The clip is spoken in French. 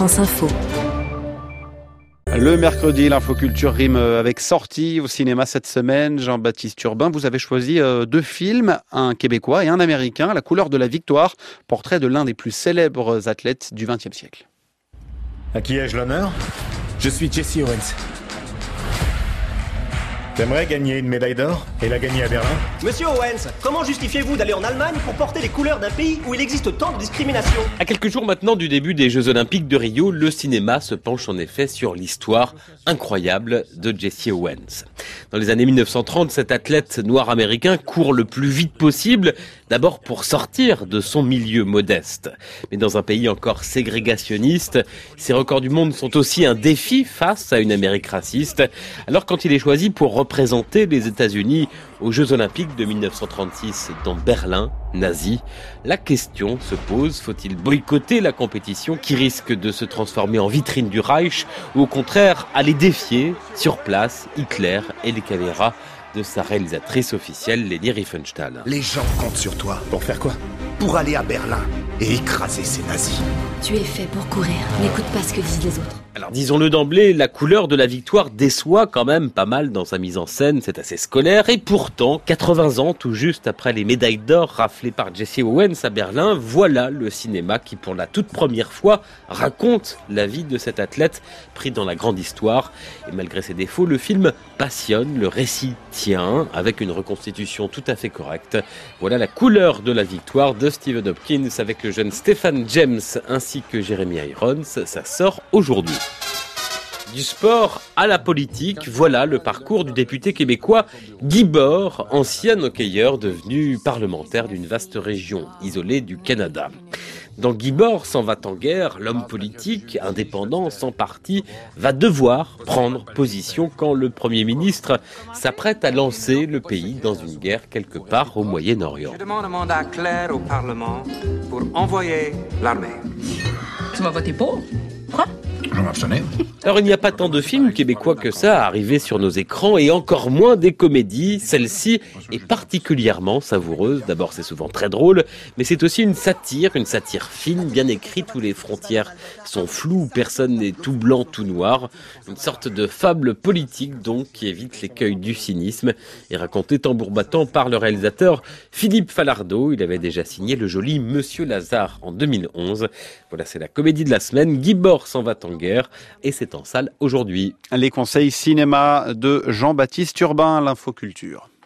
France Info. Le mercredi, l'infoculture rime avec sortie au cinéma cette semaine. Jean-Baptiste Urbain, vous avez choisi euh, deux films, un québécois et un américain, La couleur de la victoire, portrait de l'un des plus célèbres athlètes du XXe siècle. À qui ai-je l'honneur? Je suis Jesse Owens. T'aimerais gagner une médaille d'or et la gagner à Berlin Monsieur Owens, comment justifiez-vous d'aller en Allemagne pour porter les couleurs d'un pays où il existe tant de discrimination À quelques jours maintenant du début des Jeux Olympiques de Rio, le cinéma se penche en effet sur l'histoire incroyable de Jesse Owens. Dans les années 1930, cet athlète noir américain court le plus vite possible, d'abord pour sortir de son milieu modeste. Mais dans un pays encore ségrégationniste, ces records du monde sont aussi un défi face à une Amérique raciste. Alors quand il est choisi pour représenter les États-Unis aux Jeux Olympiques de 1936 dans Berlin, nazi, la question se pose, faut-il boycotter la compétition qui risque de se transformer en vitrine du Reich ou au contraire aller défier sur place Hitler et les caméras de sa réalisatrice officielle Leni Riefenstahl. Les gens comptent sur toi. Pour faire quoi? Pour aller à Berlin et écraser ces nazis. Tu es fait pour courir. N'écoute pas ce que disent les autres. Alors disons-le d'emblée, la couleur de la victoire déçoit quand même pas mal dans sa mise en scène, c'est assez scolaire, et pourtant, 80 ans tout juste après les médailles d'or raflées par Jesse Owens à Berlin, voilà le cinéma qui pour la toute première fois raconte la vie de cet athlète pris dans la grande histoire. Et malgré ses défauts, le film passionne, le récit avec une reconstitution tout à fait correcte. Voilà la couleur de la victoire de Stephen Hopkins avec le jeune Stephen James ainsi que Jeremy Irons, ça sort aujourd'hui. Du sport à la politique, voilà le parcours du député québécois Guy Bord, ancien hockeyeur devenu parlementaire d'une vaste région isolée du Canada. Dans Guy Bord s'en va en guerre, l'homme politique, indépendant, sans parti, va devoir prendre position quand le Premier ministre s'apprête à lancer le pays dans une guerre quelque part au Moyen-Orient. Je demande un mandat clair au Parlement pour envoyer l'armée. Tu vas voter pour? Quoi alors il n'y a pas tant de films québécois que ça à sur nos écrans et encore moins des comédies. Celle-ci est particulièrement savoureuse. D'abord c'est souvent très drôle, mais c'est aussi une satire, une satire fine, bien écrite où les frontières sont floues, personne n'est tout blanc, tout noir. Une sorte de fable politique donc qui évite l'écueil du cynisme et racontée tambour battant par le réalisateur Philippe Falardeau. Il avait déjà signé le joli Monsieur Lazare en 2011. Voilà c'est la comédie de la semaine. Guy Bord s'en va en guerre et c'est en salle aujourd'hui. Les conseils cinéma de Jean-Baptiste Urbain, l'infoculture.